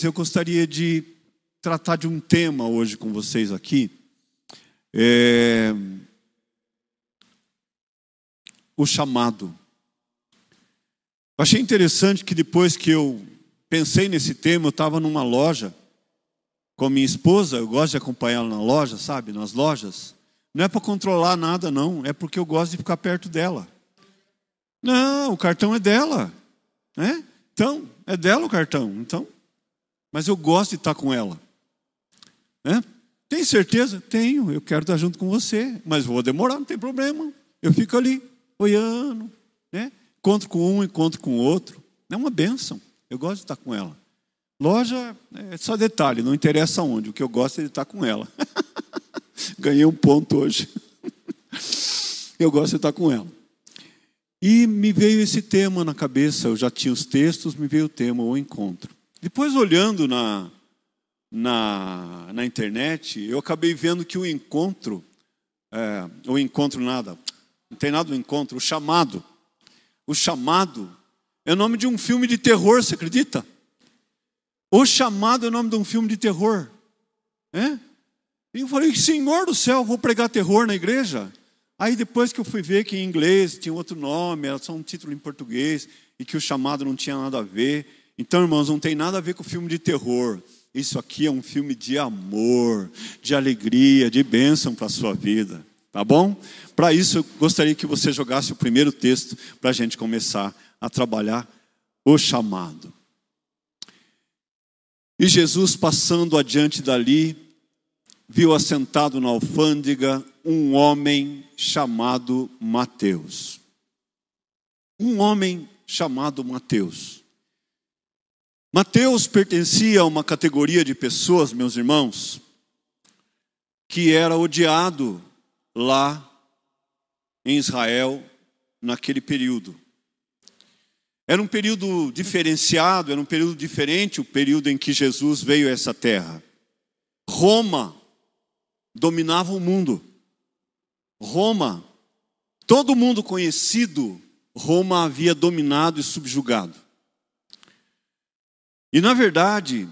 eu gostaria de tratar de um tema hoje com vocês aqui. É... O chamado. Achei interessante que depois que eu pensei nesse tema, eu estava numa loja com a minha esposa, eu gosto de acompanhá-la na loja, sabe, nas lojas. Não é para controlar nada, não, é porque eu gosto de ficar perto dela. Não, o cartão é dela, né? Então, é dela o cartão, então mas eu gosto de estar com ela. Né? Tem certeza? Tenho, eu quero estar junto com você, mas vou demorar, não tem problema. Eu fico ali, olhando, né? encontro com um, encontro com outro. É uma benção, eu gosto de estar com ela. Loja é só detalhe, não interessa onde, o que eu gosto é de estar com ela. Ganhei um ponto hoje. eu gosto de estar com ela. E me veio esse tema na cabeça, eu já tinha os textos, me veio o tema, o encontro. Depois, olhando na, na, na internet, eu acabei vendo que o encontro, é, o encontro nada, não tem nada do encontro, o chamado, o chamado é o nome de um filme de terror, você acredita? O chamado é o nome de um filme de terror. É? E eu falei, Senhor do céu, vou pregar terror na igreja? Aí depois que eu fui ver que em inglês tinha outro nome, era só um título em português, e que o chamado não tinha nada a ver, então, irmãos, não tem nada a ver com filme de terror. Isso aqui é um filme de amor, de alegria, de bênção para a sua vida. Tá bom? Para isso, eu gostaria que você jogasse o primeiro texto para a gente começar a trabalhar o chamado. E Jesus, passando adiante dali, viu assentado na alfândega um homem chamado Mateus. Um homem chamado Mateus. Mateus pertencia a uma categoria de pessoas, meus irmãos, que era odiado lá em Israel naquele período. Era um período diferenciado, era um período diferente o período em que Jesus veio a essa terra. Roma dominava o mundo. Roma, todo mundo conhecido, Roma havia dominado e subjugado. E na verdade,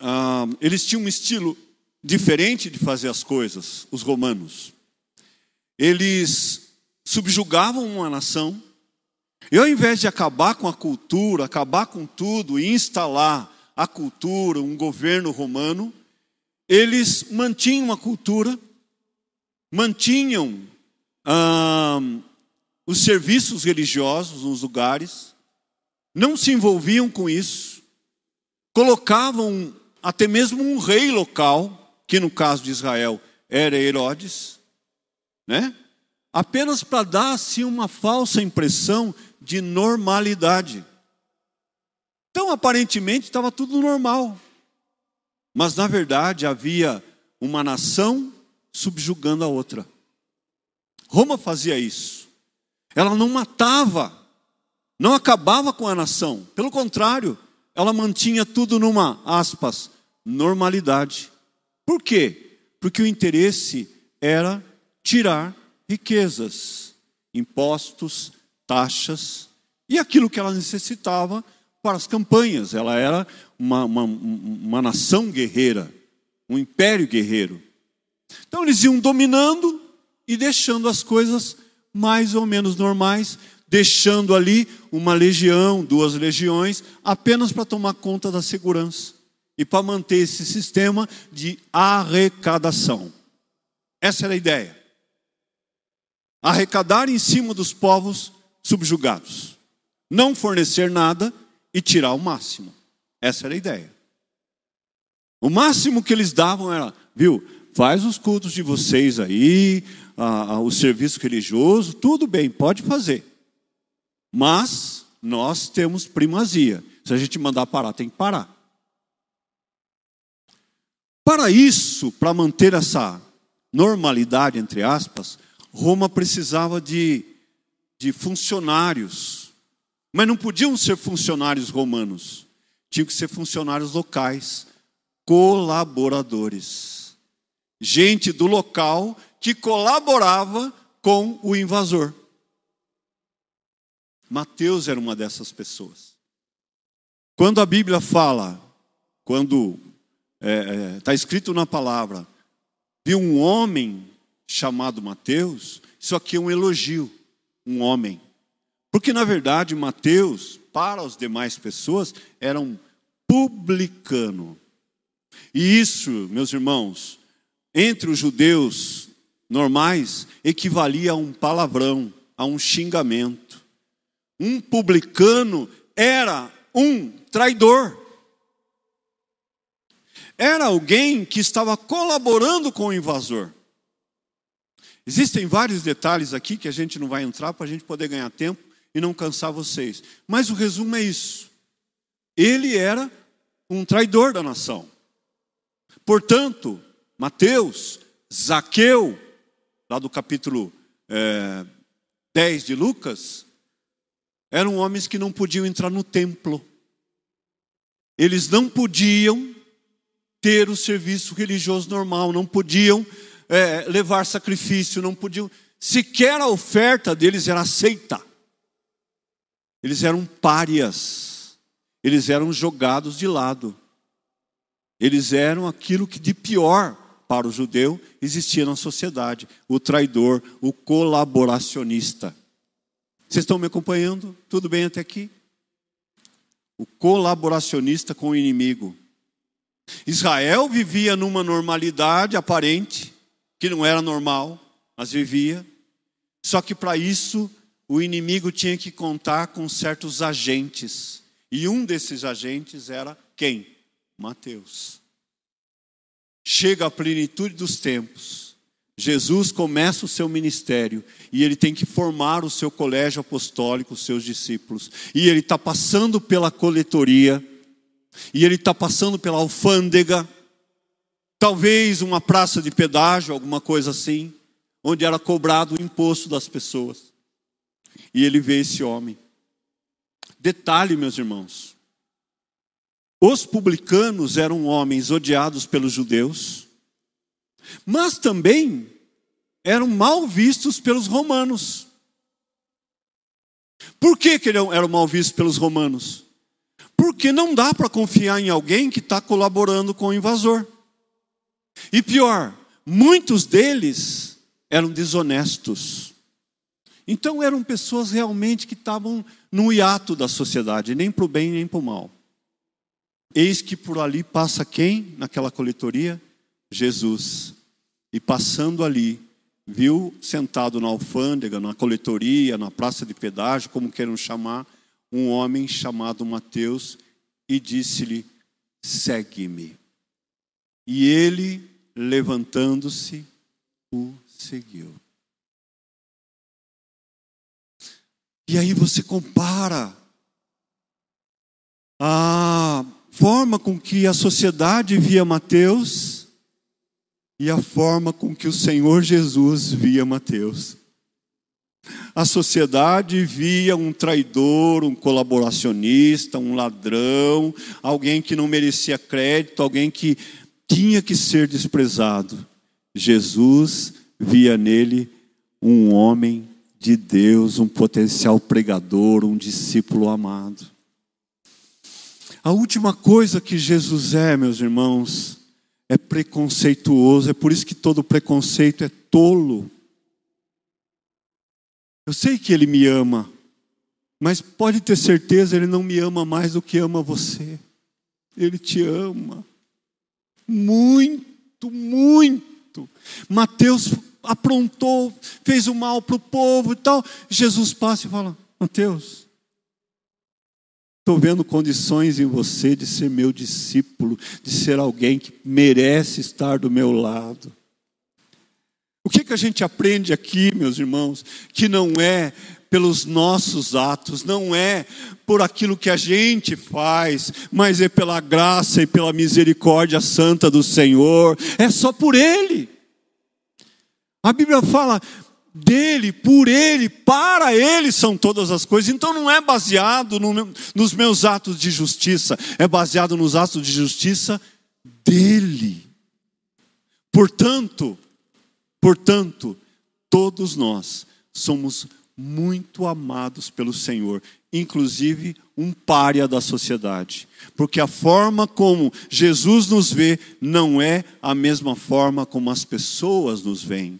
ah, eles tinham um estilo diferente de fazer as coisas, os romanos. Eles subjugavam uma nação, e ao invés de acabar com a cultura, acabar com tudo e instalar a cultura, um governo romano, eles mantinham a cultura, mantinham ah, os serviços religiosos nos lugares, não se envolviam com isso, colocavam até mesmo um rei local, que no caso de Israel era Herodes, né? apenas para dar assim uma falsa impressão de normalidade. Então, aparentemente, estava tudo normal. Mas, na verdade, havia uma nação subjugando a outra. Roma fazia isso. Ela não matava não acabava com a nação, pelo contrário, ela mantinha tudo numa, aspas, normalidade. Por quê? Porque o interesse era tirar riquezas, impostos, taxas e aquilo que ela necessitava para as campanhas. Ela era uma, uma, uma nação guerreira, um império guerreiro. Então eles iam dominando e deixando as coisas mais ou menos normais, deixando ali uma legião, duas legiões, apenas para tomar conta da segurança e para manter esse sistema de arrecadação. Essa era a ideia. Arrecadar em cima dos povos subjugados. Não fornecer nada e tirar o máximo. Essa era a ideia. O máximo que eles davam era, viu, faz os cultos de vocês aí, o serviço religioso, tudo bem, pode fazer. Mas nós temos primazia. Se a gente mandar parar, tem que parar. Para isso, para manter essa normalidade, entre aspas, Roma precisava de, de funcionários. Mas não podiam ser funcionários romanos, tinham que ser funcionários locais, colaboradores. Gente do local que colaborava com o invasor. Mateus era uma dessas pessoas. Quando a Bíblia fala quando está é, é, tá escrito na palavra, viu um homem chamado Mateus, isso aqui é um elogio, um homem. Porque, na verdade, Mateus, para as demais pessoas, era um publicano. E isso, meus irmãos, entre os judeus normais, equivalia a um palavrão, a um xingamento. Um publicano era um traidor. Era alguém que estava colaborando com o invasor. Existem vários detalhes aqui que a gente não vai entrar para a gente poder ganhar tempo e não cansar vocês. Mas o resumo é isso. Ele era um traidor da nação. Portanto, Mateus, Zaqueu, lá do capítulo é, 10 de Lucas, eram homens que não podiam entrar no templo. Eles não podiam ter o serviço religioso normal, não podiam é, levar sacrifício, não podiam. Sequer a oferta deles era aceita. Eles eram párias, eles eram jogados de lado. Eles eram aquilo que de pior para o judeu existia na sociedade: o traidor, o colaboracionista. Vocês estão me acompanhando? Tudo bem até aqui? O colaboracionista com o inimigo. Israel vivia numa normalidade aparente, que não era normal, mas vivia. Só que para isso o inimigo tinha que contar com certos agentes. E um desses agentes era quem? Mateus. Chega a plenitude dos tempos. Jesus começa o seu ministério e ele tem que formar o seu colégio apostólico, os seus discípulos. E ele está passando pela coletoria, e ele está passando pela alfândega, talvez uma praça de pedágio, alguma coisa assim, onde era cobrado o imposto das pessoas. E ele vê esse homem. Detalhe, meus irmãos, os publicanos eram homens odiados pelos judeus, mas também eram mal vistos pelos romanos. Por que, que eram mal vistos pelos romanos? Porque não dá para confiar em alguém que está colaborando com o invasor. E pior, muitos deles eram desonestos. Então eram pessoas realmente que estavam no hiato da sociedade, nem para o bem nem para o mal. Eis que por ali passa quem naquela coletoria? Jesus. E passando ali, viu sentado na alfândega, na coletoria, na praça de pedágio, como queiram chamar, um homem chamado Mateus e disse-lhe: Segue-me. E ele, levantando-se, o seguiu. E aí você compara a forma com que a sociedade via Mateus e a forma com que o Senhor Jesus via Mateus. A sociedade via um traidor, um colaboracionista, um ladrão, alguém que não merecia crédito, alguém que tinha que ser desprezado. Jesus via nele um homem de Deus, um potencial pregador, um discípulo amado. A última coisa que Jesus é, meus irmãos, é preconceituoso, é por isso que todo preconceito é tolo. Eu sei que Ele me ama, mas pode ter certeza, Ele não me ama mais do que ama você. Ele te ama. Muito, muito. Mateus aprontou, fez o mal para o povo e tal. Jesus passa e fala: Mateus, Estou vendo condições em você de ser meu discípulo, de ser alguém que merece estar do meu lado. O que, que a gente aprende aqui, meus irmãos? Que não é pelos nossos atos, não é por aquilo que a gente faz, mas é pela graça e pela misericórdia santa do Senhor, é só por Ele. A Bíblia fala: dele, por ele, para ele são todas as coisas. Então não é baseado no meu, nos meus atos de justiça, é baseado nos atos de justiça dele. Portanto, portanto, todos nós somos muito amados pelo Senhor, inclusive um pária da sociedade, porque a forma como Jesus nos vê não é a mesma forma como as pessoas nos veem.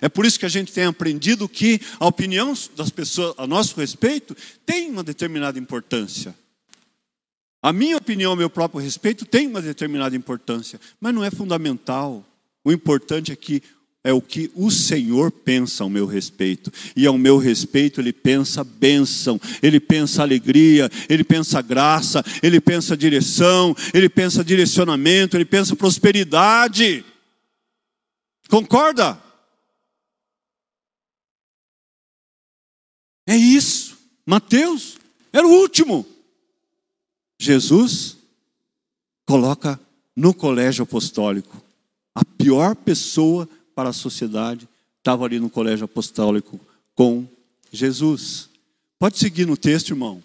É por isso que a gente tem aprendido que a opinião das pessoas a nosso respeito tem uma determinada importância. A minha opinião a meu próprio respeito tem uma determinada importância, mas não é fundamental. O importante é que é o que o Senhor pensa ao meu respeito. E ao meu respeito, Ele pensa bênção, Ele pensa alegria, Ele pensa graça, Ele pensa direção, Ele pensa direcionamento, Ele pensa prosperidade. Concorda? É isso. Mateus era o último. Jesus coloca no colégio apostólico a pior pessoa para a sociedade estava ali no colégio apostólico com Jesus. Pode seguir no texto, irmão.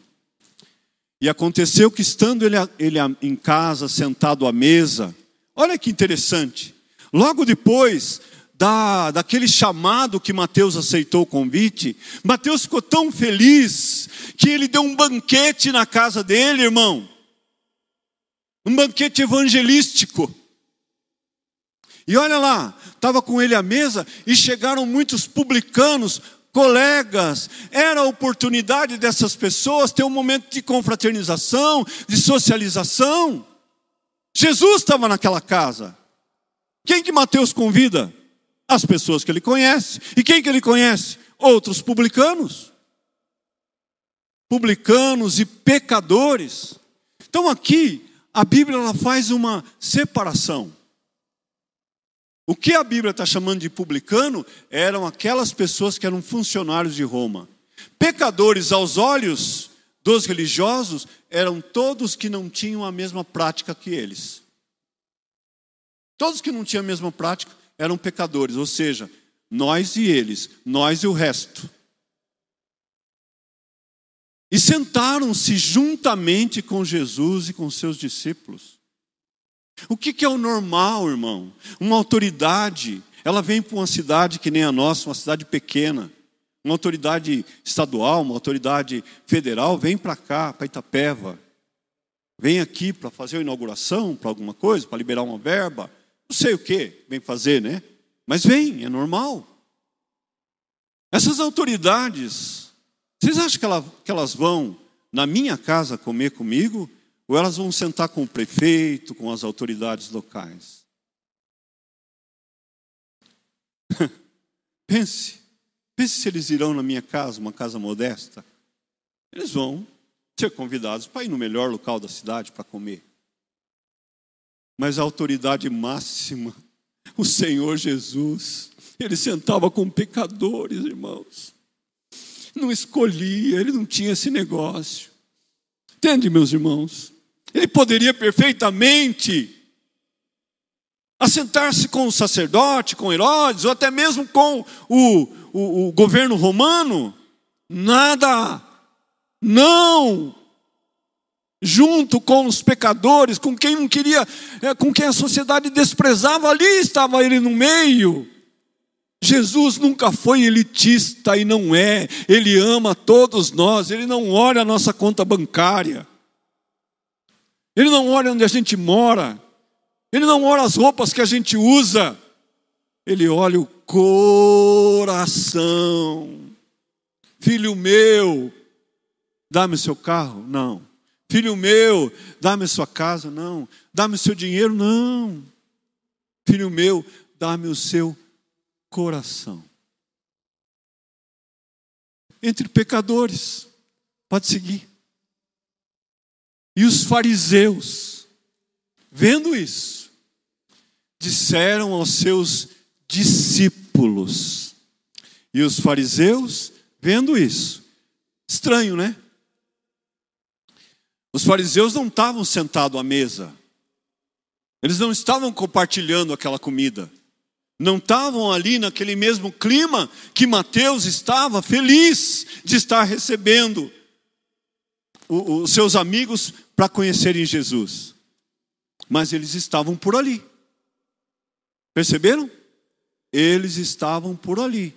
E aconteceu que, estando ele, ele em casa, sentado à mesa, olha que interessante, logo depois da, daquele chamado que Mateus aceitou o convite, Mateus ficou tão feliz que ele deu um banquete na casa dele, irmão. Um banquete evangelístico. E olha lá, estava com ele à mesa e chegaram muitos publicanos, colegas. Era a oportunidade dessas pessoas ter um momento de confraternização, de socialização. Jesus estava naquela casa. Quem que Mateus convida? As pessoas que ele conhece. E quem que ele conhece? Outros publicanos. Publicanos e pecadores. Então aqui a Bíblia ela faz uma separação. O que a Bíblia está chamando de publicano eram aquelas pessoas que eram funcionários de Roma. Pecadores aos olhos dos religiosos eram todos que não tinham a mesma prática que eles. Todos que não tinham a mesma prática eram pecadores, ou seja, nós e eles, nós e o resto. E sentaram-se juntamente com Jesus e com seus discípulos. O que, é o normal, irmão? Uma autoridade, ela vem para uma cidade que nem a nossa, uma cidade pequena. Uma autoridade estadual, uma autoridade federal, vem para cá, para Itapeva. Vem aqui para fazer a inauguração, para alguma coisa, para liberar uma verba. Não sei o que vem fazer, né? Mas vem, é normal. Essas autoridades, vocês acham que, ela, que elas vão na minha casa comer comigo? Ou elas vão sentar com o prefeito, com as autoridades locais? pense, pense se eles irão na minha casa, uma casa modesta. Eles vão ser convidados para ir no melhor local da cidade para comer. Mas a autoridade máxima, o Senhor Jesus, ele sentava com pecadores, irmãos. Não escolhia, ele não tinha esse negócio. Entende, meus irmãos? Ele poderia perfeitamente assentar-se com o sacerdote, com Herodes, ou até mesmo com o, o, o governo romano. Nada. Não. Junto com os pecadores, com quem não queria, é, com quem a sociedade desprezava, ali estava ele no meio. Jesus nunca foi elitista e não é, ele ama todos nós, ele não olha a nossa conta bancária. Ele não olha onde a gente mora. Ele não olha as roupas que a gente usa. Ele olha o coração. Filho meu, dá-me seu carro? Não. Filho meu, dá-me sua casa? Não. Dá-me seu dinheiro? Não. Filho meu, dá-me o seu coração. Entre pecadores, pode seguir. E os fariseus, vendo isso, disseram aos seus discípulos. E os fariseus, vendo isso, estranho, né? Os fariseus não estavam sentados à mesa, eles não estavam compartilhando aquela comida, não estavam ali naquele mesmo clima que Mateus estava feliz de estar recebendo os seus amigos para conhecerem Jesus. Mas eles estavam por ali. Perceberam? Eles estavam por ali.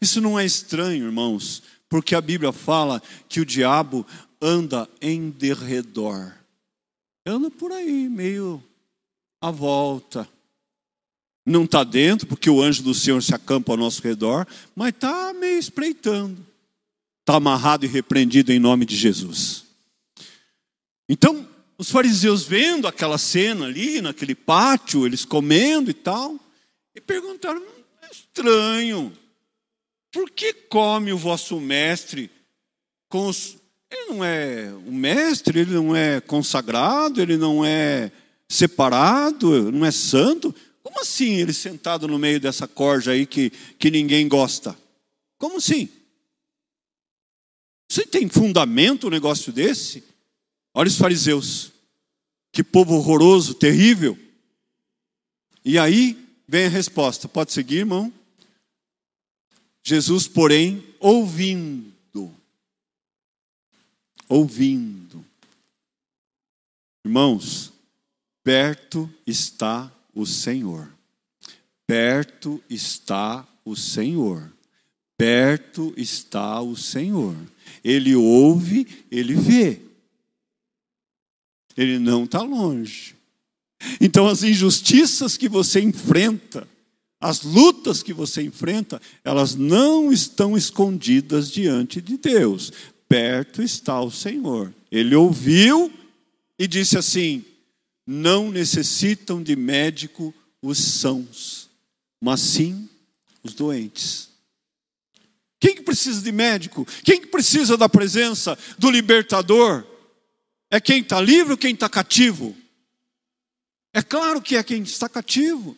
Isso não é estranho, irmãos, porque a Bíblia fala que o diabo anda em derredor. Anda por aí, meio à volta. Não está dentro, porque o anjo do Senhor se acampa ao nosso redor, mas está meio espreitando. Está amarrado e repreendido em nome de Jesus. Então, os fariseus vendo aquela cena ali, naquele pátio, eles comendo e tal, e perguntaram: é estranho, por que come o vosso mestre com os. Ele não é o mestre, ele não é consagrado, ele não é separado, não é santo. Como assim ele sentado no meio dessa corja aí que, que ninguém gosta? Como assim? Você tem fundamento um negócio desse? Olha os fariseus. Que povo horroroso, terrível. E aí vem a resposta. Pode seguir, irmão? Jesus, porém, ouvindo. Ouvindo. Irmãos, perto está o Senhor. Perto está o Senhor. Perto está o Senhor. Ele ouve, ele vê. Ele não está longe. Então, as injustiças que você enfrenta, as lutas que você enfrenta, elas não estão escondidas diante de Deus. Perto está o Senhor. Ele ouviu e disse assim: Não necessitam de médico os sãos, mas sim os doentes. Quem que precisa de médico? Quem que precisa da presença do libertador? É quem está livre ou quem está cativo? É claro que é quem está cativo.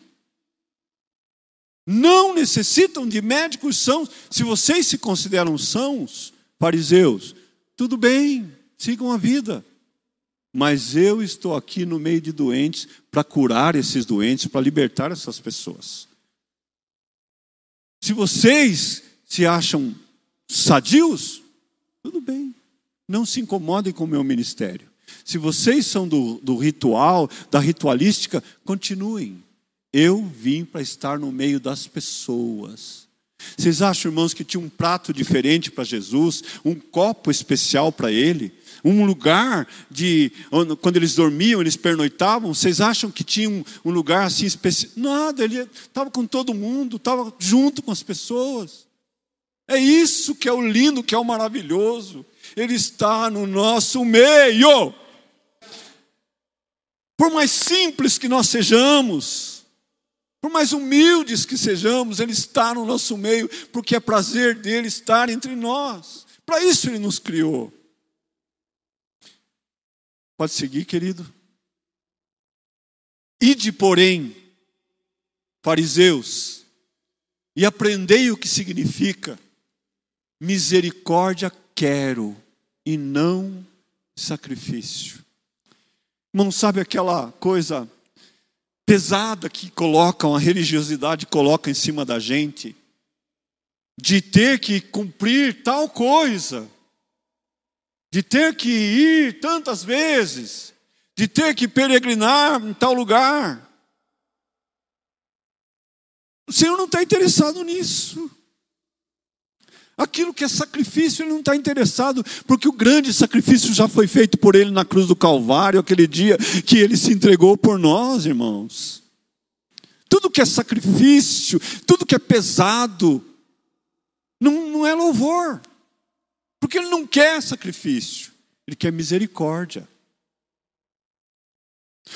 Não necessitam de médicos sãos. Se vocês se consideram sãos, fariseus, tudo bem, sigam a vida. Mas eu estou aqui no meio de doentes para curar esses doentes, para libertar essas pessoas. Se vocês se acham sadios, tudo bem. Não se incomodem com o meu ministério. Se vocês são do, do ritual, da ritualística, continuem. Eu vim para estar no meio das pessoas. Vocês acham, irmãos, que tinha um prato diferente para Jesus, um copo especial para ele, um lugar de. Quando eles dormiam, eles pernoitavam, vocês acham que tinha um, um lugar assim especial? Nada, ele estava com todo mundo, estava junto com as pessoas. É isso que é o lindo, que é o maravilhoso. Ele está no nosso meio. Por mais simples que nós sejamos, por mais humildes que sejamos, Ele está no nosso meio, porque é prazer dele estar entre nós. Para isso Ele nos criou. Pode seguir, querido? Ide, porém, fariseus, e aprendei o que significa misericórdia quero e não sacrifício. Não sabe aquela coisa pesada que colocam, a religiosidade coloca em cima da gente, de ter que cumprir tal coisa, de ter que ir tantas vezes, de ter que peregrinar em tal lugar. O Senhor não está interessado nisso. Aquilo que é sacrifício, ele não está interessado, porque o grande sacrifício já foi feito por ele na cruz do Calvário, aquele dia que ele se entregou por nós, irmãos. Tudo que é sacrifício, tudo que é pesado, não, não é louvor, porque ele não quer sacrifício, ele quer misericórdia.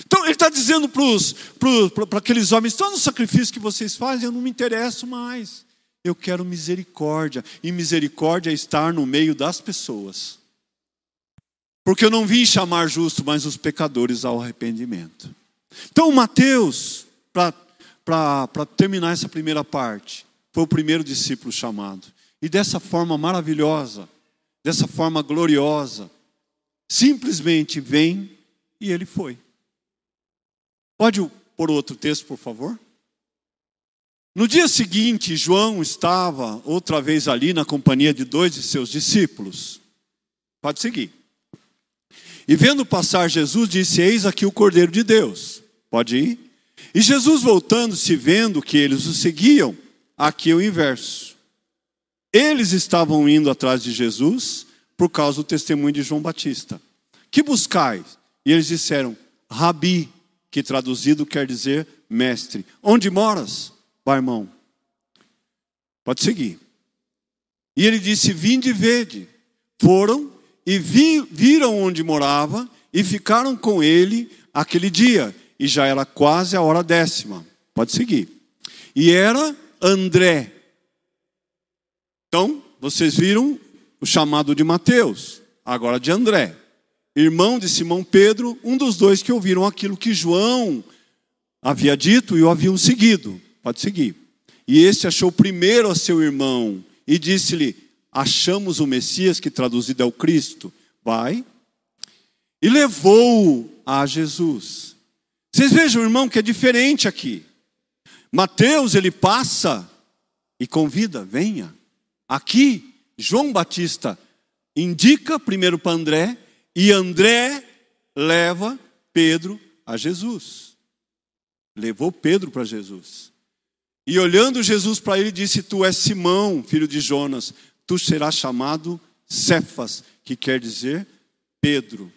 Então ele está dizendo para aqueles homens: todo o sacrifício que vocês fazem, eu não me interesso mais. Eu quero misericórdia, e misericórdia é estar no meio das pessoas. Porque eu não vim chamar justo, mas os pecadores ao arrependimento. Então, Mateus, para terminar essa primeira parte, foi o primeiro discípulo chamado. E dessa forma maravilhosa, dessa forma gloriosa, simplesmente vem e ele foi. Pode pôr outro texto, por favor? No dia seguinte, João estava outra vez ali na companhia de dois de seus discípulos. Pode seguir. E vendo passar Jesus, disse: Eis aqui o Cordeiro de Deus. Pode ir. E Jesus, voltando-se, vendo que eles o seguiam, aqui é o inverso. Eles estavam indo atrás de Jesus por causa do testemunho de João Batista. Que buscais? E eles disseram: Rabi, que traduzido quer dizer mestre. Onde moras? Vai, irmão. Pode seguir. E ele disse: Vinde e vede. Foram e vi, viram onde morava e ficaram com ele aquele dia. E já era quase a hora décima. Pode seguir. E era André. Então, vocês viram o chamado de Mateus, agora de André, irmão de Simão Pedro, um dos dois que ouviram aquilo que João havia dito e o haviam seguido. Pode seguir. E este achou primeiro a seu irmão e disse-lhe: Achamos o Messias, que traduzido é o Cristo. Vai. E levou-o a Jesus. Vocês vejam, irmão, que é diferente aqui. Mateus, ele passa e convida, venha. Aqui, João Batista indica primeiro para André, e André leva Pedro a Jesus. Levou Pedro para Jesus. E olhando Jesus para ele, disse: Tu és Simão, filho de Jonas, tu serás chamado Cefas, que quer dizer Pedro.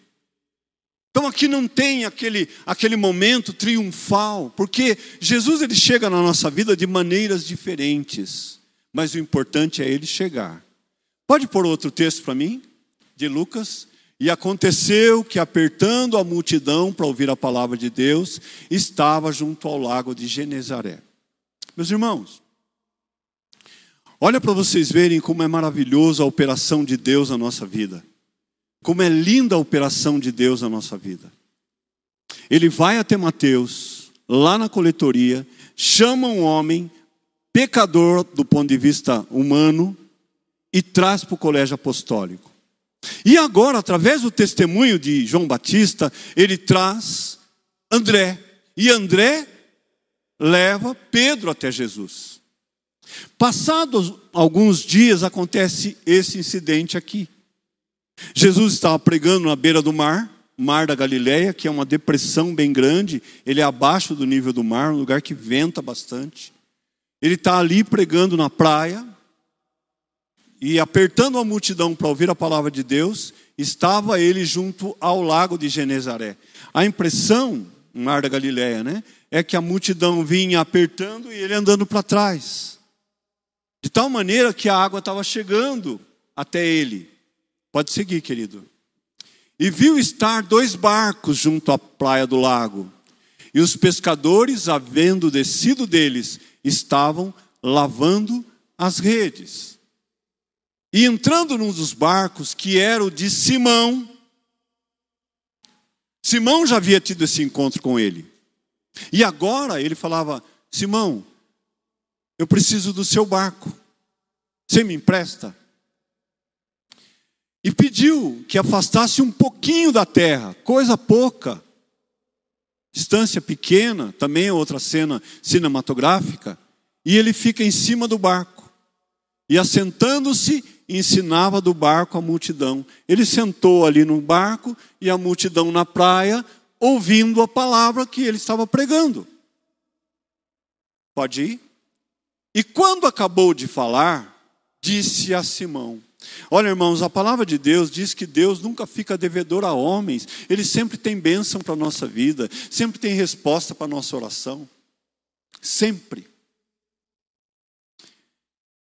Então aqui não tem aquele, aquele momento triunfal, porque Jesus ele chega na nossa vida de maneiras diferentes, mas o importante é ele chegar. Pode pôr outro texto para mim? De Lucas. E aconteceu que, apertando a multidão para ouvir a palavra de Deus, estava junto ao lago de Genezaré. Meus irmãos, olha para vocês verem como é maravilhosa a operação de Deus na nossa vida. Como é linda a operação de Deus na nossa vida. Ele vai até Mateus, lá na coletoria, chama um homem, pecador do ponto de vista humano, e traz para o colégio apostólico. E agora, através do testemunho de João Batista, ele traz André. E André leva Pedro até Jesus. Passados alguns dias, acontece esse incidente aqui. Jesus estava pregando na beira do mar, mar da Galileia, que é uma depressão bem grande, ele é abaixo do nível do mar, um lugar que venta bastante. Ele está ali pregando na praia, e apertando a multidão para ouvir a palavra de Deus, estava ele junto ao lago de Genezaré. A impressão, mar da Galileia, né, é que a multidão vinha apertando e ele andando para trás. De tal maneira que a água estava chegando até ele. Pode seguir, querido. E viu estar dois barcos junto à praia do lago. E os pescadores, havendo descido deles, estavam lavando as redes. E entrando num dos barcos, que era o de Simão, Simão já havia tido esse encontro com ele. E agora ele falava: Simão, eu preciso do seu barco. Você me empresta? E pediu que afastasse um pouquinho da terra, coisa pouca, distância pequena, também é outra cena cinematográfica, e ele fica em cima do barco. E assentando-se, ensinava do barco a multidão. Ele sentou ali no barco e a multidão na praia, ouvindo a palavra que ele estava pregando. Pode ir? E quando acabou de falar, disse a Simão: Olha, irmãos, a palavra de Deus diz que Deus nunca fica devedor a homens, ele sempre tem bênção para a nossa vida, sempre tem resposta para a nossa oração. Sempre.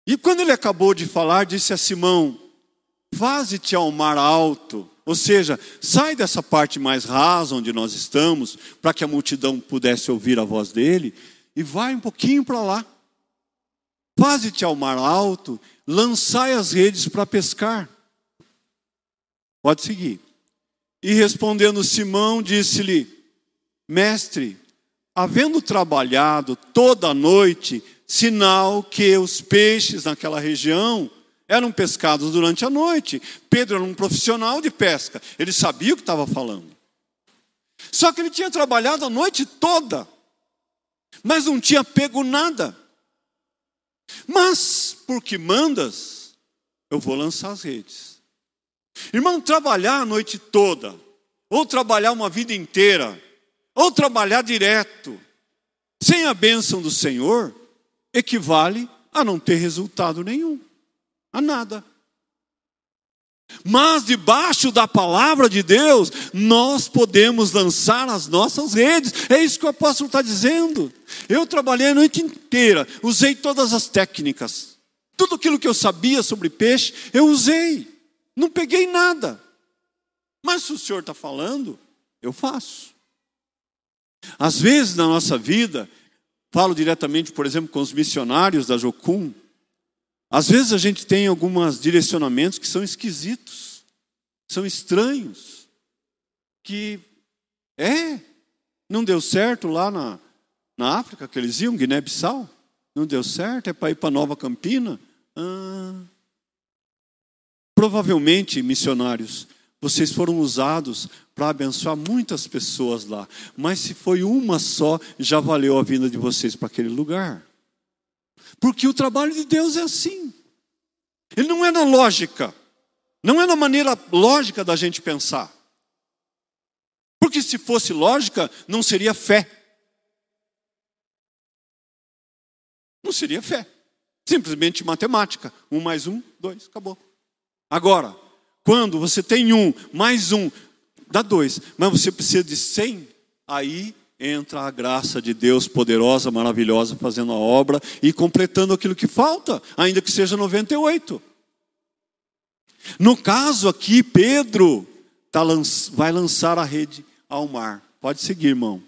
E quando ele acabou de falar, disse a Simão: Vaze-te ao mar alto, ou seja, sai dessa parte mais rasa onde nós estamos, para que a multidão pudesse ouvir a voz dele, e vai um pouquinho para lá. Vaze-te ao mar alto, lançai as redes para pescar. Pode seguir. E respondendo Simão, disse-lhe: Mestre, havendo trabalhado toda a noite, sinal que os peixes naquela região eram pescados durante a noite. Pedro era um profissional de pesca, ele sabia o que estava falando. Só que ele tinha trabalhado a noite toda, mas não tinha pego nada. Mas, porque mandas, eu vou lançar as redes. Irmão, trabalhar a noite toda, ou trabalhar uma vida inteira, ou trabalhar direto, sem a bênção do Senhor, equivale a não ter resultado nenhum. A nada. Mas debaixo da palavra de Deus, nós podemos lançar as nossas redes. É isso que o apóstolo está dizendo. Eu trabalhei a noite inteira, usei todas as técnicas. Tudo aquilo que eu sabia sobre peixe, eu usei. Não peguei nada. Mas se o Senhor está falando, eu faço. Às vezes na nossa vida, falo diretamente, por exemplo, com os missionários da Jocum, às vezes a gente tem alguns direcionamentos que são esquisitos, são estranhos, que é, não deu certo lá na, na África, que eles iam, Guiné-Bissau, não deu certo, é para ir para Nova Campina. Ah. Provavelmente, missionários, vocês foram usados para abençoar muitas pessoas lá, mas se foi uma só, já valeu a vinda de vocês para aquele lugar. Porque o trabalho de Deus é assim. Ele não é na lógica, não é na maneira lógica da gente pensar. Porque se fosse lógica, não seria fé. Não seria fé. Simplesmente matemática. Um mais um, dois, acabou. Agora, quando você tem um mais um, dá dois, mas você precisa de cem, aí entra a graça de Deus poderosa, maravilhosa, fazendo a obra e completando aquilo que falta, ainda que seja 98. No caso aqui, Pedro tá, vai lançar a rede ao mar. Pode seguir, irmão.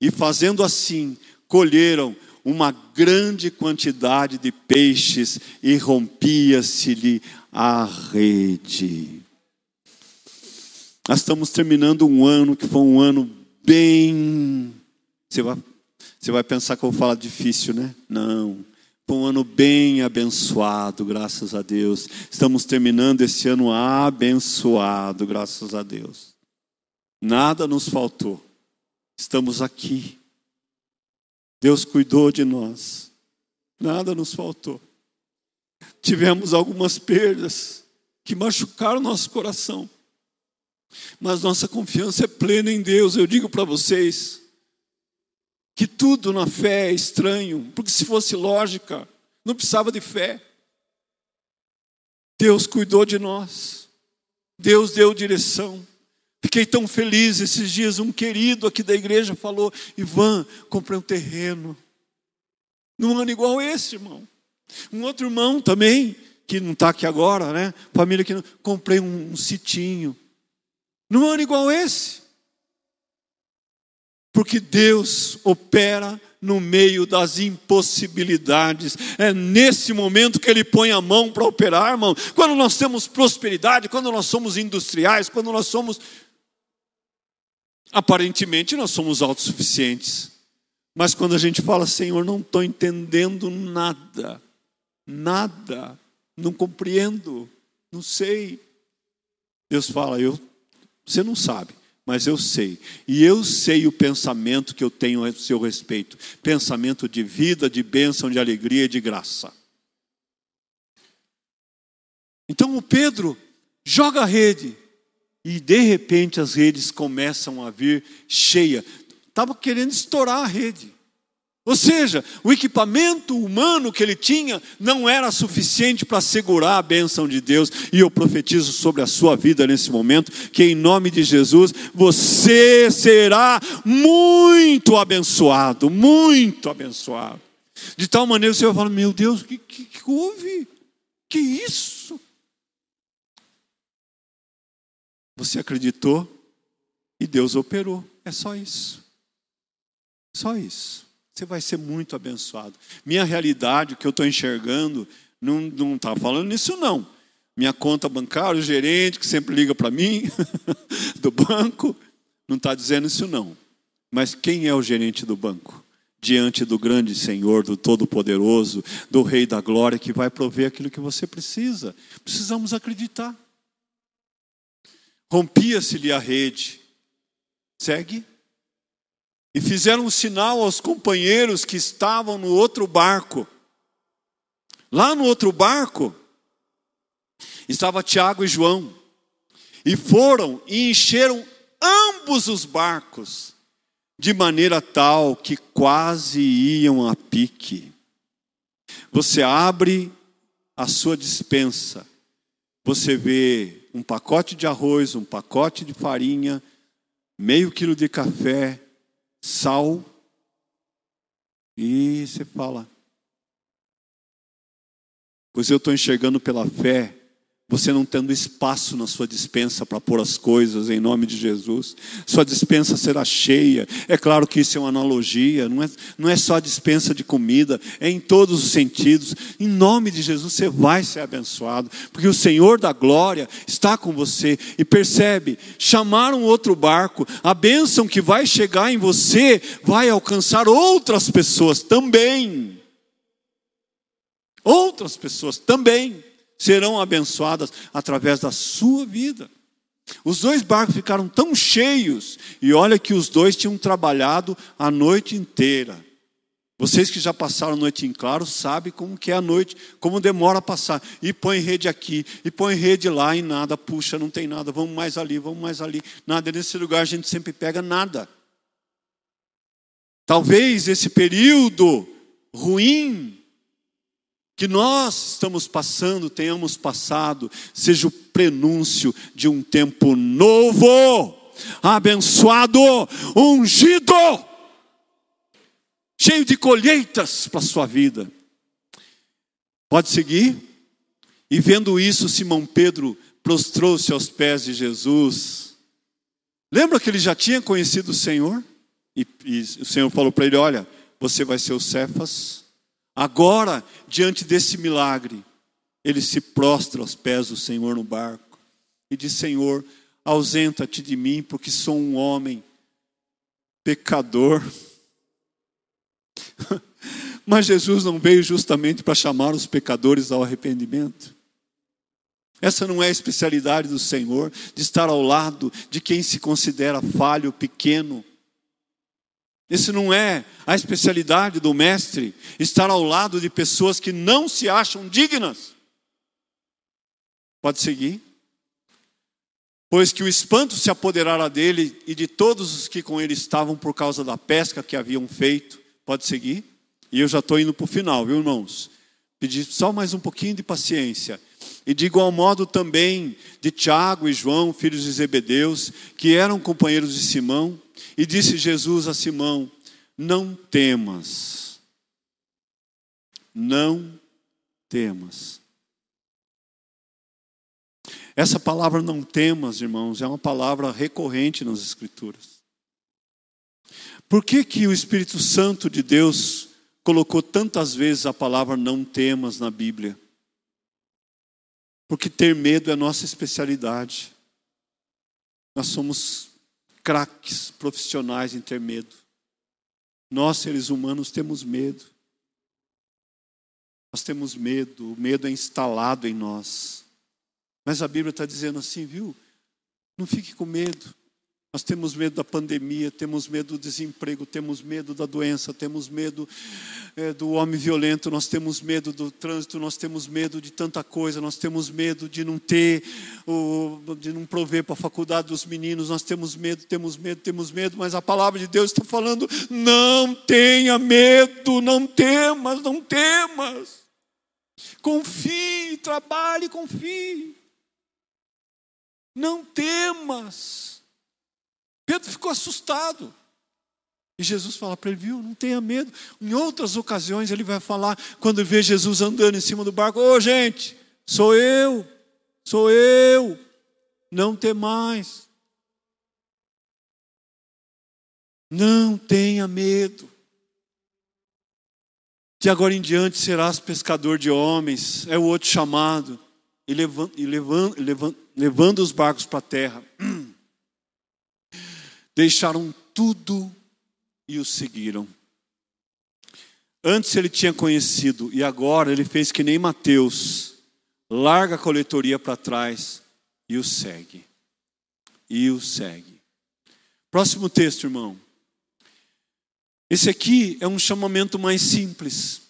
E fazendo assim, colheram uma grande quantidade de peixes e rompia-se-lhe a rede. Nós estamos terminando um ano que foi um ano bem. Você vai, você vai pensar que eu vou falar difícil, né? Não. Foi um ano bem abençoado, graças a Deus. Estamos terminando esse ano abençoado, graças a Deus. Nada nos faltou. Estamos aqui. Deus cuidou de nós. Nada nos faltou. Tivemos algumas perdas que machucaram nosso coração. Mas nossa confiança é plena em Deus. Eu digo para vocês que tudo na fé é estranho, porque se fosse lógica, não precisava de fé. Deus cuidou de nós. Deus deu direção. Fiquei tão feliz esses dias. Um querido aqui da igreja falou: Ivan, comprei um terreno. Num ano igual esse, irmão. Um outro irmão também, que não está aqui agora, né? Família que não. Comprei um, um sitinho. Num ano igual esse. Porque Deus opera no meio das impossibilidades. É nesse momento que Ele põe a mão para operar, irmão. Quando nós temos prosperidade, quando nós somos industriais, quando nós somos. Aparentemente nós somos autossuficientes. Mas quando a gente fala, Senhor, não estou entendendo nada, nada, não compreendo, não sei. Deus fala, eu você não sabe, mas eu sei. E eu sei o pensamento que eu tenho a seu respeito: pensamento de vida, de bênção, de alegria e de graça. Então o Pedro joga a rede e de repente as redes começam a vir cheia. Estava querendo estourar a rede. Ou seja, o equipamento humano que ele tinha não era suficiente para segurar a bênção de Deus. E eu profetizo sobre a sua vida nesse momento, que em nome de Jesus você será muito abençoado, muito abençoado. De tal maneira que você vai falar: Meu Deus, o que, que, que houve? Que isso? Você acreditou e Deus operou. É só isso. Só isso você vai ser muito abençoado. Minha realidade, o que eu estou enxergando, não está falando nisso, não. Minha conta bancária, o gerente que sempre liga para mim, do banco, não está dizendo isso, não. Mas quem é o gerente do banco? Diante do grande Senhor, do Todo-Poderoso, do Rei da Glória, que vai prover aquilo que você precisa. Precisamos acreditar. Rompia-se-lhe a rede. Segue. E fizeram um sinal aos companheiros que estavam no outro barco. Lá no outro barco estava Tiago e João. E foram e encheram ambos os barcos, de maneira tal que quase iam a pique. Você abre a sua dispensa, você vê um pacote de arroz, um pacote de farinha, meio quilo de café, sal, e você fala, pois eu estou enxergando pela fé você não tendo espaço na sua dispensa para pôr as coisas em nome de Jesus. Sua dispensa será cheia. É claro que isso é uma analogia, não é, não é só a dispensa de comida, é em todos os sentidos. Em nome de Jesus você vai ser abençoado, porque o Senhor da glória está com você e percebe, chamar um outro barco, a bênção que vai chegar em você vai alcançar outras pessoas também. Outras pessoas também serão abençoadas através da sua vida. Os dois barcos ficaram tão cheios, e olha que os dois tinham trabalhado a noite inteira. Vocês que já passaram a noite em claro sabem como que é a noite, como demora a passar. E põe rede aqui, e põe rede lá, e nada, puxa, não tem nada, vamos mais ali, vamos mais ali. Nada, nesse lugar a gente sempre pega nada. Talvez esse período ruim que nós estamos passando, tenhamos passado, seja o prenúncio de um tempo novo, abençoado, ungido, cheio de colheitas para a sua vida. Pode seguir? E vendo isso, Simão Pedro prostrou-se aos pés de Jesus. Lembra que ele já tinha conhecido o Senhor? E, e o Senhor falou para ele: Olha, você vai ser o Cefas Agora, diante desse milagre, ele se prostra aos pés do Senhor no barco e diz: Senhor, ausenta-te de mim, porque sou um homem pecador. Mas Jesus não veio justamente para chamar os pecadores ao arrependimento. Essa não é a especialidade do Senhor, de estar ao lado de quem se considera falho, pequeno, esse não é a especialidade do mestre, estar ao lado de pessoas que não se acham dignas. Pode seguir? Pois que o espanto se apoderara dele e de todos os que com ele estavam por causa da pesca que haviam feito. Pode seguir? E eu já estou indo para o final, viu, irmãos? Pedir só mais um pouquinho de paciência. E de igual modo também de Tiago e João, filhos de Zebedeus, que eram companheiros de Simão, e disse Jesus a Simão: Não temas, não temas. Essa palavra não temas, irmãos, é uma palavra recorrente nas Escrituras. Por que, que o Espírito Santo de Deus colocou tantas vezes a palavra não temas na Bíblia? Porque ter medo é nossa especialidade. Nós somos craques profissionais em ter medo. Nós, seres humanos, temos medo. Nós temos medo, o medo é instalado em nós. Mas a Bíblia está dizendo assim, viu? Não fique com medo. Nós temos medo da pandemia, temos medo do desemprego, temos medo da doença, temos medo é, do homem violento, nós temos medo do trânsito, nós temos medo de tanta coisa, nós temos medo de não ter, de não prover para a faculdade dos meninos, nós temos medo, temos medo, temos medo, mas a palavra de Deus está falando: não tenha medo, não temas, não temas. Confie, trabalhe, confie. Não temas. Pedro ficou assustado. E Jesus fala para ele, viu, não tenha medo. Em outras ocasiões ele vai falar, quando vê Jesus andando em cima do barco, ô oh, gente, sou eu, sou eu, não tem mais. Não tenha medo. De agora em diante serás pescador de homens, é o outro chamado, e levando, e levando, levando, levando os barcos para a terra. deixaram tudo e o seguiram. Antes ele tinha conhecido e agora ele fez que nem Mateus, larga a coletoria para trás e o segue. E o segue. Próximo texto, irmão. Esse aqui é um chamamento mais simples.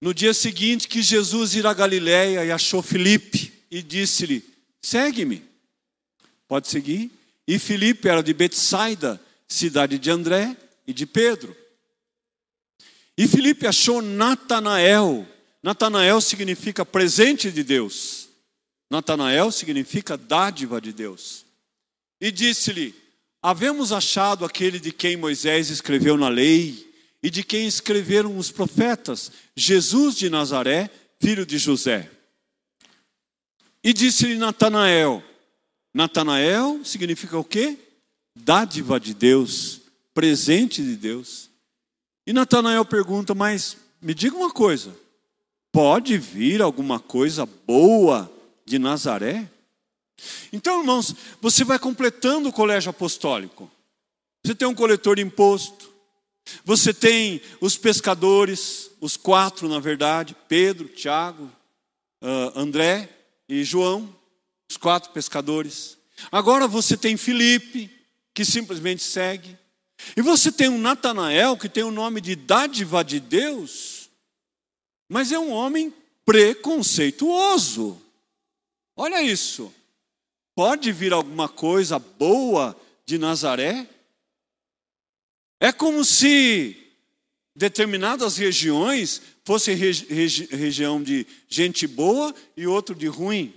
No dia seguinte que Jesus ir a Galiléia e achou Filipe e disse-lhe: "Segue-me". Pode seguir? E Filipe era de Betsaida, cidade de André e de Pedro. E Filipe achou Natanael Natanael significa presente de Deus. Natanael significa dádiva de Deus. E disse-lhe: Havemos achado aquele de quem Moisés escreveu na lei e de quem escreveram os profetas, Jesus de Nazaré, filho de José. E disse-lhe Natanael: Natanael significa o quê? Dádiva de Deus, presente de Deus. E Natanael pergunta: Mas me diga uma coisa: pode vir alguma coisa boa de Nazaré? Então, irmãos, você vai completando o colégio apostólico. Você tem um coletor de imposto, você tem os pescadores, os quatro, na verdade: Pedro, Tiago, uh, André e João, os quatro pescadores. Agora você tem Felipe, que simplesmente segue. E você tem um Natanael, que tem o nome de dádiva de Deus, mas é um homem preconceituoso. Olha isso. Pode vir alguma coisa boa de Nazaré? É como se determinadas regiões fossem regi região de gente boa e outro de ruim.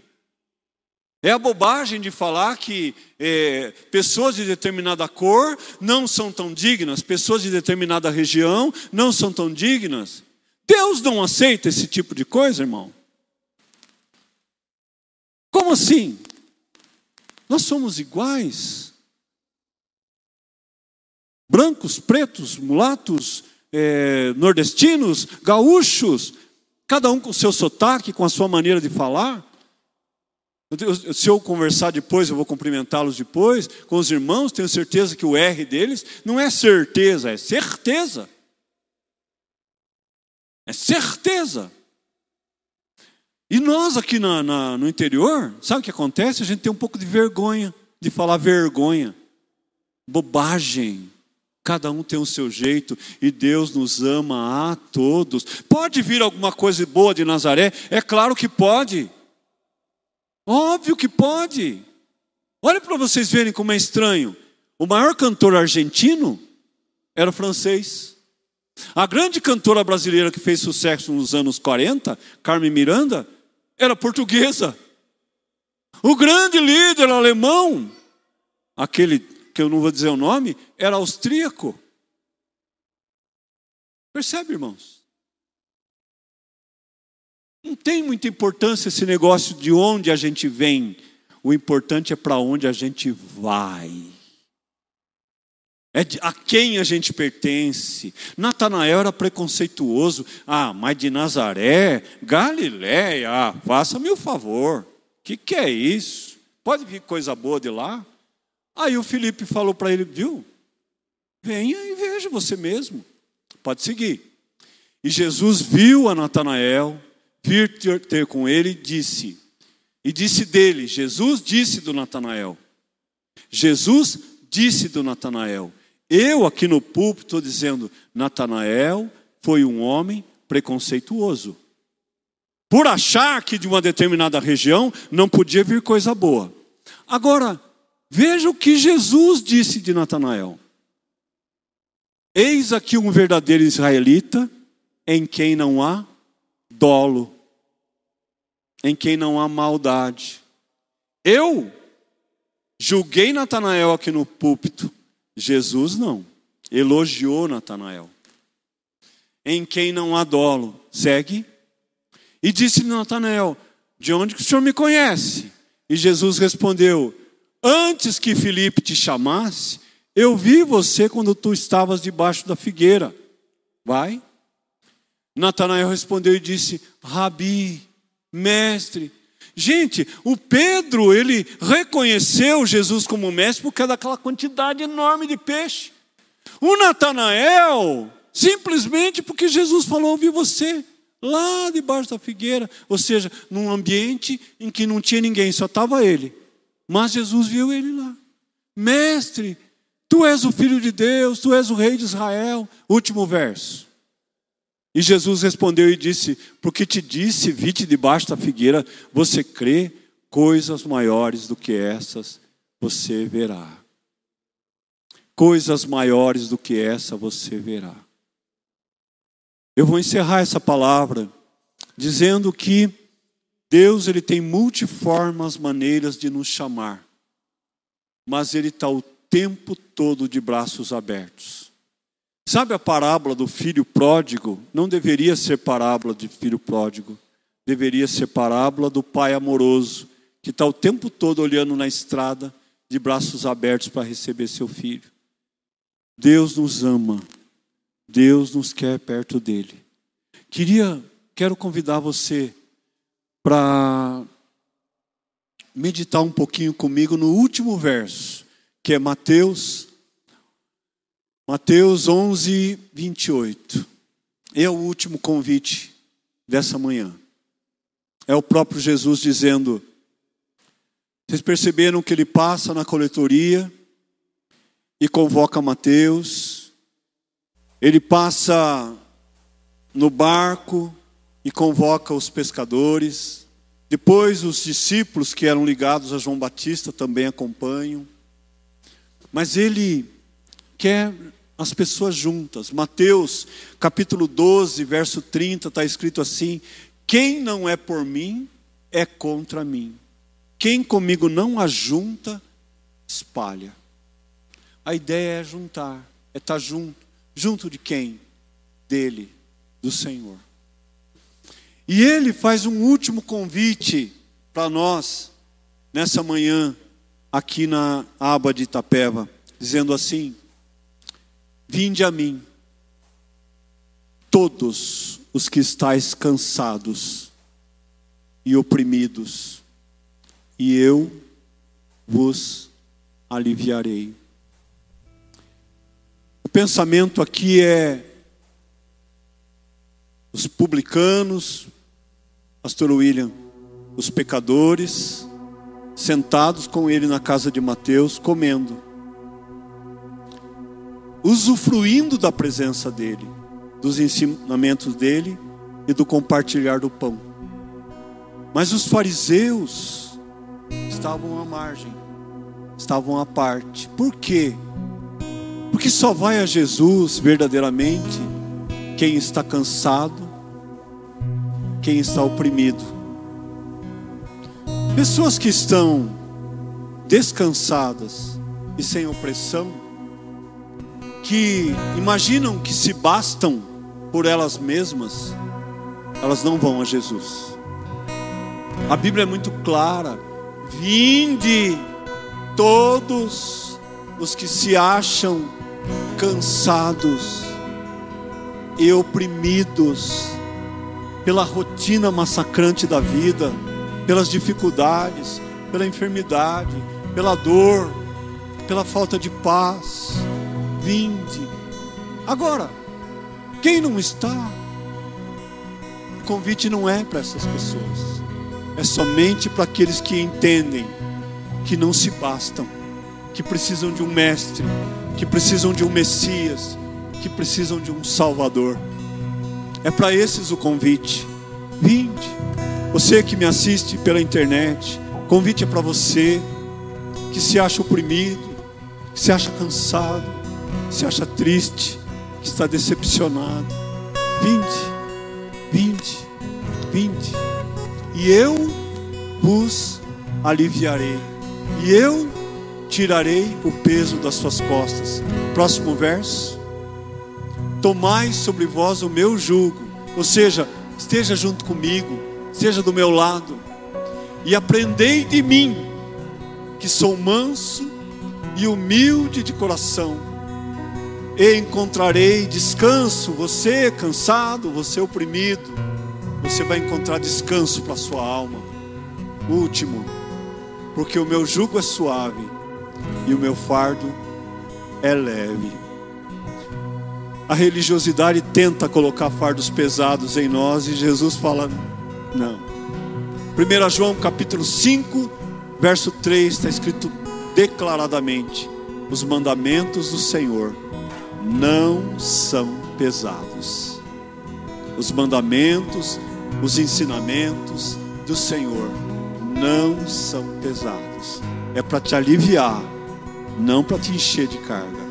É a bobagem de falar que é, pessoas de determinada cor não são tão dignas, pessoas de determinada região não são tão dignas. Deus não aceita esse tipo de coisa, irmão. Como assim? Nós somos iguais. Brancos, pretos, mulatos, é, nordestinos, gaúchos, cada um com seu sotaque, com a sua maneira de falar. Se eu conversar depois, eu vou cumprimentá-los depois, com os irmãos, tenho certeza que o R deles não é certeza, é certeza. É certeza. E nós aqui na, na, no interior, sabe o que acontece? A gente tem um pouco de vergonha de falar vergonha, bobagem. Cada um tem o seu jeito e Deus nos ama a todos. Pode vir alguma coisa boa de Nazaré? É claro que pode. Óbvio que pode. Olha para vocês verem como é estranho. O maior cantor argentino era francês. A grande cantora brasileira que fez sucesso nos anos 40, Carmen Miranda, era portuguesa. O grande líder alemão, aquele que eu não vou dizer o nome, era austríaco. Percebe, irmãos? Não tem muita importância esse negócio de onde a gente vem. O importante é para onde a gente vai. É a quem a gente pertence. Natanael era preconceituoso. Ah, mas de Nazaré, Galiléia, ah, faça-me o favor. O que, que é isso? Pode vir coisa boa de lá? Aí o Felipe falou para ele, viu? Venha e veja você mesmo. Pode seguir. E Jesus viu a Natanael vir ter, com ele disse, e disse dele, Jesus disse do Natanael, Jesus disse do Natanael, eu aqui no púlpito estou dizendo, Natanael foi um homem preconceituoso. Por achar que de uma determinada região não podia vir coisa boa. Agora, veja o que Jesus disse de Natanael. Eis aqui um verdadeiro israelita em quem não há dolo, em quem não há maldade. Eu julguei Natanael aqui no púlpito, Jesus não. Elogiou Natanael. Em quem não há dolo, segue. E disse Natanael: De onde que o senhor me conhece? E Jesus respondeu: Antes que Filipe te chamasse, eu vi você quando tu estavas debaixo da figueira. Vai. Natanael respondeu e disse: Rabi, mestre, Gente, o Pedro, ele reconheceu Jesus como mestre por causa daquela quantidade enorme de peixe. O Natanael, simplesmente porque Jesus falou, ouvi você, lá debaixo da figueira, ou seja, num ambiente em que não tinha ninguém, só estava ele. Mas Jesus viu ele lá. Mestre, tu és o filho de Deus, tu és o rei de Israel. Último verso. E Jesus respondeu e disse: Porque te disse, vi-te debaixo da figueira, você crê, coisas maiores do que essas você verá. Coisas maiores do que essa você verá. Eu vou encerrar essa palavra dizendo que Deus ele tem multiformes maneiras de nos chamar, mas Ele está o tempo todo de braços abertos. Sabe a parábola do filho pródigo? Não deveria ser parábola de filho pródigo, deveria ser parábola do pai amoroso, que está o tempo todo olhando na estrada, de braços abertos para receber seu filho. Deus nos ama, Deus nos quer perto dele. Queria, quero convidar você para meditar um pouquinho comigo no último verso, que é Mateus, Mateus 11, 28. É o último convite dessa manhã. É o próprio Jesus dizendo: Vocês perceberam que ele passa na coletoria e convoca Mateus, ele passa no barco e convoca os pescadores, depois os discípulos que eram ligados a João Batista também acompanham. Mas ele quer as pessoas juntas. Mateus capítulo 12, verso 30, está escrito assim: Quem não é por mim, é contra mim. Quem comigo não ajunta, espalha. A ideia é juntar, é estar junto. Junto de quem? Dele, do Senhor. E ele faz um último convite para nós nessa manhã aqui na aba de Itapeva, dizendo assim: Vinde a mim, todos os que estáis cansados e oprimidos, e eu vos aliviarei. O pensamento aqui é os publicanos, Pastor William, os pecadores sentados com ele na casa de Mateus, comendo, usufruindo da presença dele, dos ensinamentos dele e do compartilhar do pão. Mas os fariseus estavam à margem, estavam à parte. Por quê? Porque só vai a Jesus verdadeiramente quem está cansado, quem está oprimido. Pessoas que estão descansadas e sem opressão, que imaginam que se bastam por elas mesmas, elas não vão a Jesus. A Bíblia é muito clara: vinde todos os que se acham cansados e oprimidos pela rotina massacrante da vida, pelas dificuldades, pela enfermidade, pela dor, pela falta de paz. Vinde. Agora, quem não está? O convite não é para essas pessoas, é somente para aqueles que entendem que não se bastam, que precisam de um mestre, que precisam de um Messias, que precisam de um Salvador. É para esses o convite. Vinde. Você que me assiste pela internet, convite é para você que se acha oprimido, que se acha cansado, se acha triste, que está decepcionado. Vinde, vinde, vinde. E eu vos aliviarei. E eu tirarei o peso das suas costas. Próximo verso tomai sobre vós o meu jugo, ou seja, esteja junto comigo, esteja do meu lado, e aprendei de mim, que sou manso e humilde de coração, e encontrarei descanso. Você cansado, você oprimido, você vai encontrar descanso para sua alma. Último, porque o meu jugo é suave e o meu fardo é leve. A religiosidade tenta colocar fardos pesados em nós e Jesus fala: não. 1 João capítulo 5, verso 3 está escrito declaradamente: os mandamentos do Senhor não são pesados. Os mandamentos, os ensinamentos do Senhor não são pesados. É para te aliviar, não para te encher de carga.